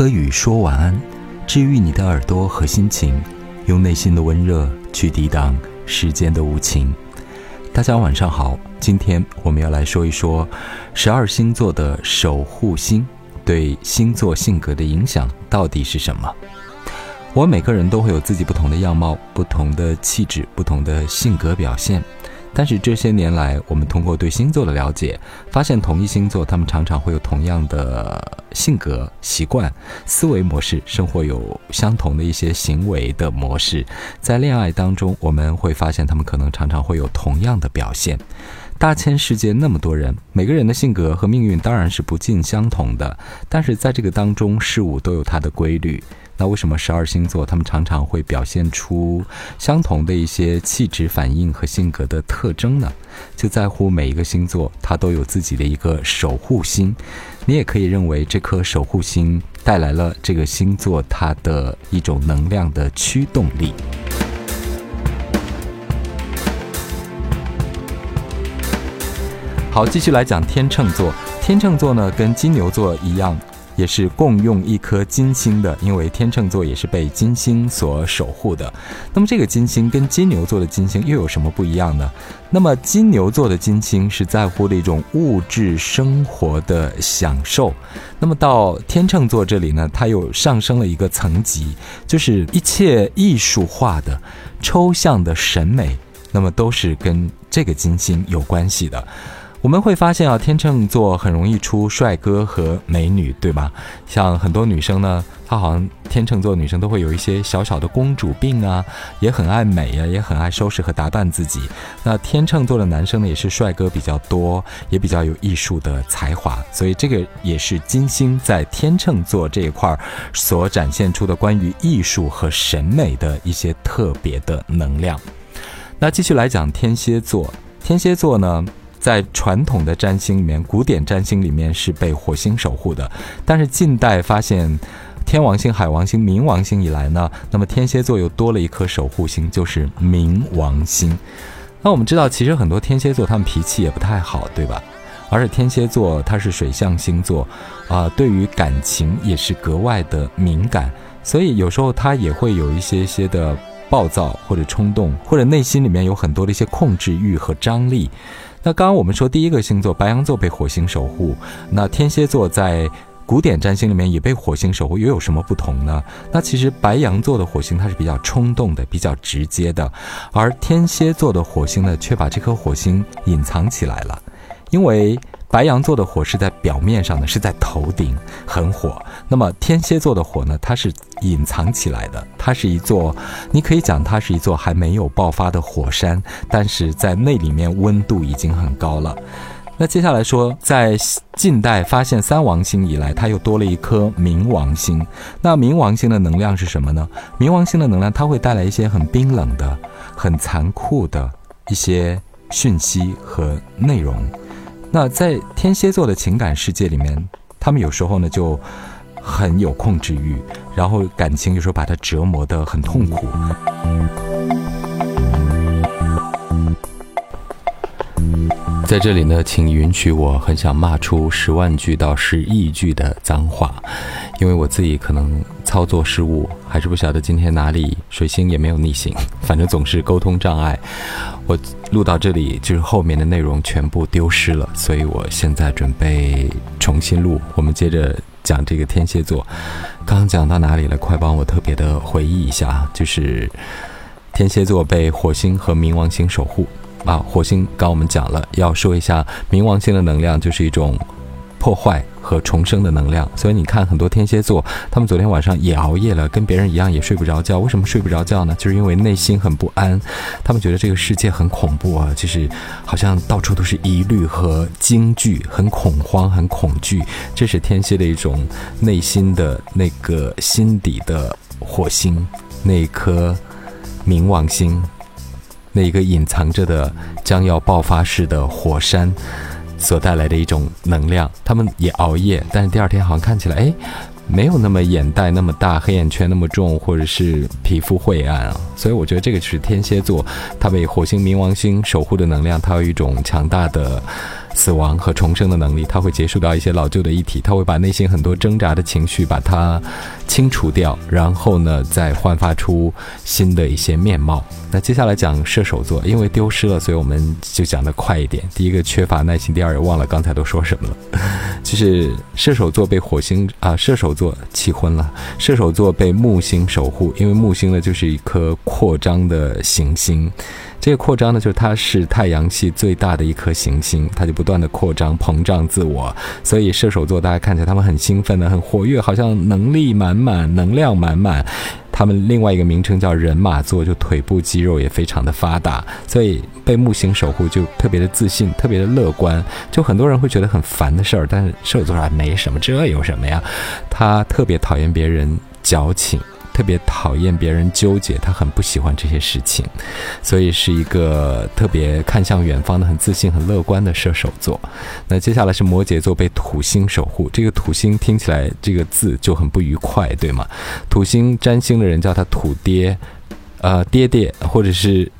颗雨说晚安，治愈你的耳朵和心情，用内心的温热去抵挡世间的无情。大家晚上好，今天我们要来说一说十二星座的守护星对星座性格的影响到底是什么？我们每个人都会有自己不同的样貌、不同的气质、不同的性格表现。但是这些年来，我们通过对星座的了解，发现同一星座，他们常常会有同样的性格、习惯、思维模式，生活有相同的一些行为的模式。在恋爱当中，我们会发现他们可能常常会有同样的表现。大千世界那么多人，每个人的性格和命运当然是不尽相同的，但是在这个当中，事物都有它的规律。那为什么十二星座他们常常会表现出相同的一些气质反应和性格的特征呢？就在乎每一个星座，它都有自己的一个守护星。你也可以认为这颗守护星带来了这个星座它的一种能量的驱动力。好，继续来讲天秤座。天秤座呢，跟金牛座一样。也是共用一颗金星的，因为天秤座也是被金星所守护的。那么这个金星跟金牛座的金星又有什么不一样呢？那么金牛座的金星是在乎的一种物质生活的享受，那么到天秤座这里呢，它又上升了一个层级，就是一切艺术化的、抽象的审美，那么都是跟这个金星有关系的。我们会发现啊，天秤座很容易出帅哥和美女，对吧？像很多女生呢，她好像天秤座女生都会有一些小小的公主病啊，也很爱美呀，也很爱收拾和打扮自己。那天秤座的男生呢，也是帅哥比较多，也比较有艺术的才华，所以这个也是金星在天秤座这一块儿所展现出的关于艺术和审美的一些特别的能量。那继续来讲天蝎座，天蝎座呢？在传统的占星里面，古典占星里面是被火星守护的。但是近代发现天王星、海王星、冥王星以来呢，那么天蝎座又多了一颗守护星，就是冥王星。那我们知道，其实很多天蝎座他们脾气也不太好，对吧？而且天蝎座它是水象星座，啊，对于感情也是格外的敏感，所以有时候他也会有一些些的暴躁或者冲动，或者内心里面有很多的一些控制欲和张力。那刚刚我们说第一个星座白羊座被火星守护，那天蝎座在古典占星里面也被火星守护，又有什么不同呢？那其实白羊座的火星它是比较冲动的，比较直接的，而天蝎座的火星呢，却把这颗火星隐藏起来了，因为。白羊座的火是在表面上的，是在头顶，很火。那么天蝎座的火呢？它是隐藏起来的，它是一座，你可以讲它是一座还没有爆发的火山，但是在那里面温度已经很高了。那接下来说，在近代发现三王星以来，它又多了一颗冥王星。那冥王星的能量是什么呢？冥王星的能量，它会带来一些很冰冷的、很残酷的一些讯息和内容。那在天蝎座的情感世界里面，他们有时候呢就很有控制欲，然后感情有时候把他折磨得很痛苦。在这里呢，请允许我很想骂出十万句到十亿句的脏话，因为我自己可能操作失误，还是不晓得今天哪里水星也没有逆行，反正总是沟通障碍。我录到这里，就是后面的内容全部丢失了，所以我现在准备重新录。我们接着讲这个天蝎座，刚刚讲到哪里了？快帮我特别的回忆一下，就是天蝎座被火星和冥王星守护。啊，火星刚我们讲了，要说一下冥王星的能量，就是一种破坏和重生的能量。所以你看，很多天蝎座，他们昨天晚上也熬夜了，跟别人一样也睡不着觉。为什么睡不着觉呢？就是因为内心很不安，他们觉得这个世界很恐怖啊，就是好像到处都是疑虑和惊惧，很恐慌，很恐惧。这是天蝎的一种内心的那个心底的火星，那一颗冥王星。那一个隐藏着的将要爆发式的火山所带来的一种能量，他们也熬夜，但是第二天好像看起来，哎，没有那么眼袋那么大，黑眼圈那么重，或者是皮肤晦暗啊。所以我觉得这个是天蝎座，它被火星冥王星守护的能量，它有一种强大的死亡和重生的能力，他会结束掉一些老旧的议题，它会把内心很多挣扎的情绪把它清除掉，然后呢，再焕发出新的一些面貌。那接下来讲射手座，因为丢失了，所以我们就讲的快一点。第一个缺乏耐心，第二忘了刚才都说什么了。就是射手座被火星啊，射手座气昏了。射手座被木星守护，因为木星呢就是一颗扩张的行星。这个扩张呢，就是它是太阳系最大的一颗行星，它就不断的扩张、膨胀自我。所以射手座大家看起来他们很兴奋的、很活跃，好像能力满满、能量满满。他们另外一个名称叫人马座，就腿部肌肉也非常的发达，所以被木星守护就特别的自信，特别的乐观。就很多人会觉得很烦的事儿，但是射手座还没什么，这有什么呀？他特别讨厌别人矫情。特别讨厌别人纠结，他很不喜欢这些事情，所以是一个特别看向远方的、很自信、很乐观的射手座。那接下来是摩羯座被土星守护，这个土星听起来这个字就很不愉快，对吗？土星占星的人叫他土爹，呃，爹爹或者是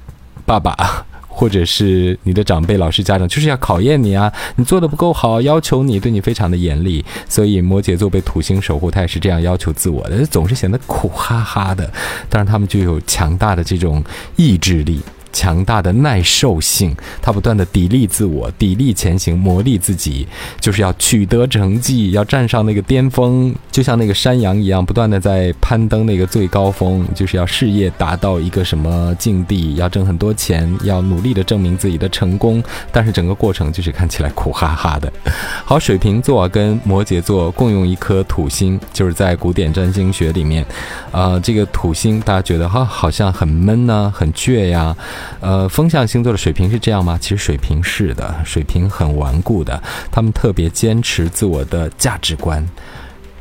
爸爸。或者是你的长辈、老师、家长，就是要考验你啊！你做的不够好，要求你，对你非常的严厉。所以摩羯座被土星守护，他也是这样要求自我的，总是显得苦哈哈的。但是，他们就有强大的这种意志力。强大的耐受性，他不断的砥砺自我，砥砺前行，磨砺自己，就是要取得成绩，要站上那个巅峰，就像那个山羊一样，不断的在攀登那个最高峰，就是要事业达到一个什么境地，要挣很多钱，要努力的证明自己的成功，但是整个过程就是看起来苦哈哈的。好，水瓶座跟摩羯座共用一颗土星，就是在古典占星学里面，呃，这个土星大家觉得哈好像很闷呢，很倔呀。呃，风象星座的水瓶是这样吗？其实水瓶是的，水瓶很顽固的，他们特别坚持自我的价值观、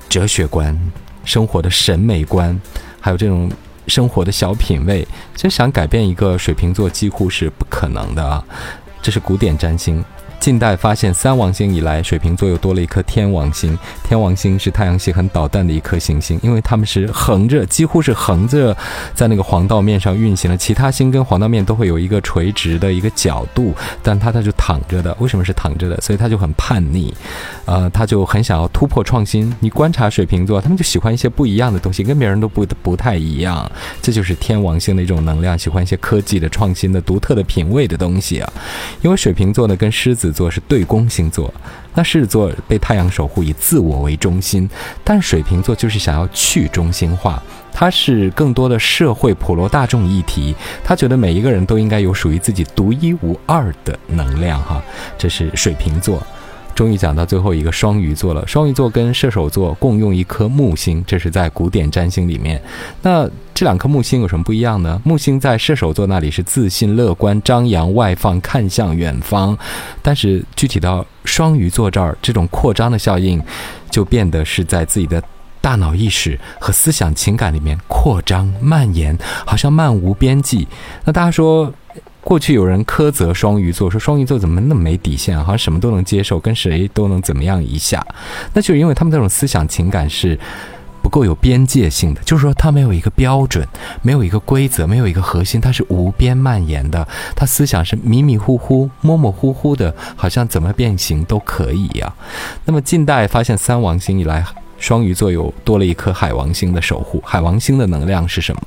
哲学观、生活的审美观，还有这种生活的小品味。就想改变一个水瓶座几乎是不可能的啊！这是古典占星。近代发现三王星以来，水瓶座又多了一颗天王星。天王星是太阳系很捣蛋的一颗行星，因为它们是横着，几乎是横着在那个黄道面上运行的。其他星跟黄道面都会有一个垂直的一个角度，但它它就躺着的。为什么是躺着的？所以它就很叛逆，呃，它就很想要突破创新。你观察水瓶座，他们就喜欢一些不一样的东西，跟别人都不不太一样。这就是天王星的一种能量，喜欢一些科技的创新的独特的品味的东西啊。因为水瓶座呢，跟狮子。座是对宫星座，那狮子座被太阳守护，以自我为中心，但水瓶座就是想要去中心化，它是更多的社会普罗大众议题，他觉得每一个人都应该有属于自己独一无二的能量哈，这是水瓶座。终于讲到最后一个双鱼座了。双鱼座跟射手座共用一颗木星，这是在古典占星里面。那这两颗木星有什么不一样呢？木星在射手座那里是自信、乐观、张扬、外放、看向远方，但是具体到双鱼座这儿，这种扩张的效应就变得是在自己的大脑意识和思想情感里面扩张蔓延，好像漫无边际。那大家说？过去有人苛责双鱼座，说双鱼座怎么那么没底线，好像什么都能接受，跟谁都能怎么样一下。那就是因为他们这种思想情感是不够有边界性的，就是说他没有一个标准，没有一个规则，没有一个核心，它是无边蔓延的。他思想是迷迷糊糊、模模糊糊的，好像怎么变形都可以呀。那么近代发现三王星以来。双鱼座有多了一颗海王星的守护，海王星的能量是什么？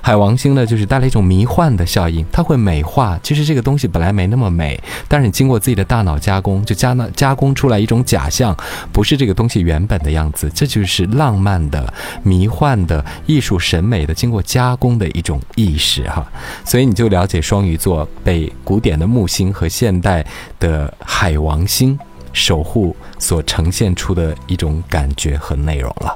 海王星呢，就是带来一种迷幻的效应，它会美化。其实这个东西本来没那么美，但是你经过自己的大脑加工，就加那加工出来一种假象，不是这个东西原本的样子。这就是浪漫的、迷幻的艺术审美的经过加工的一种意识哈。所以你就了解双鱼座被古典的木星和现代的海王星。守护所呈现出的一种感觉和内容了。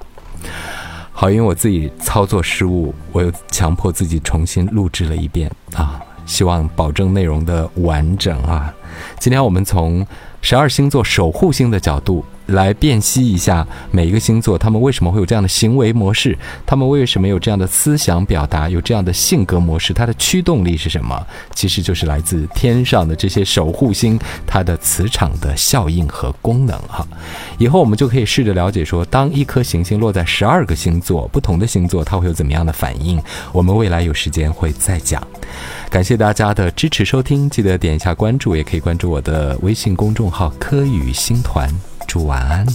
好，因为我自己操作失误，我又强迫自己重新录制了一遍啊，希望保证内容的完整啊。今天我们从十二星座守护星的角度来辨析一下每一个星座，他们为什么会有这样的行为模式，他们为什么有这样的思想表达，有这样的性格模式，它的驱动力是什么？其实就是来自天上的这些守护星，它的磁场的效应和功能哈。以后我们就可以试着了解说，当一颗行星落在十二个星座，不同的星座它会有怎么样的反应？我们未来有时间会再讲。感谢大家的支持收听，记得点一下关注，也可以关注我的微信公众号“科宇星团”。祝晚安。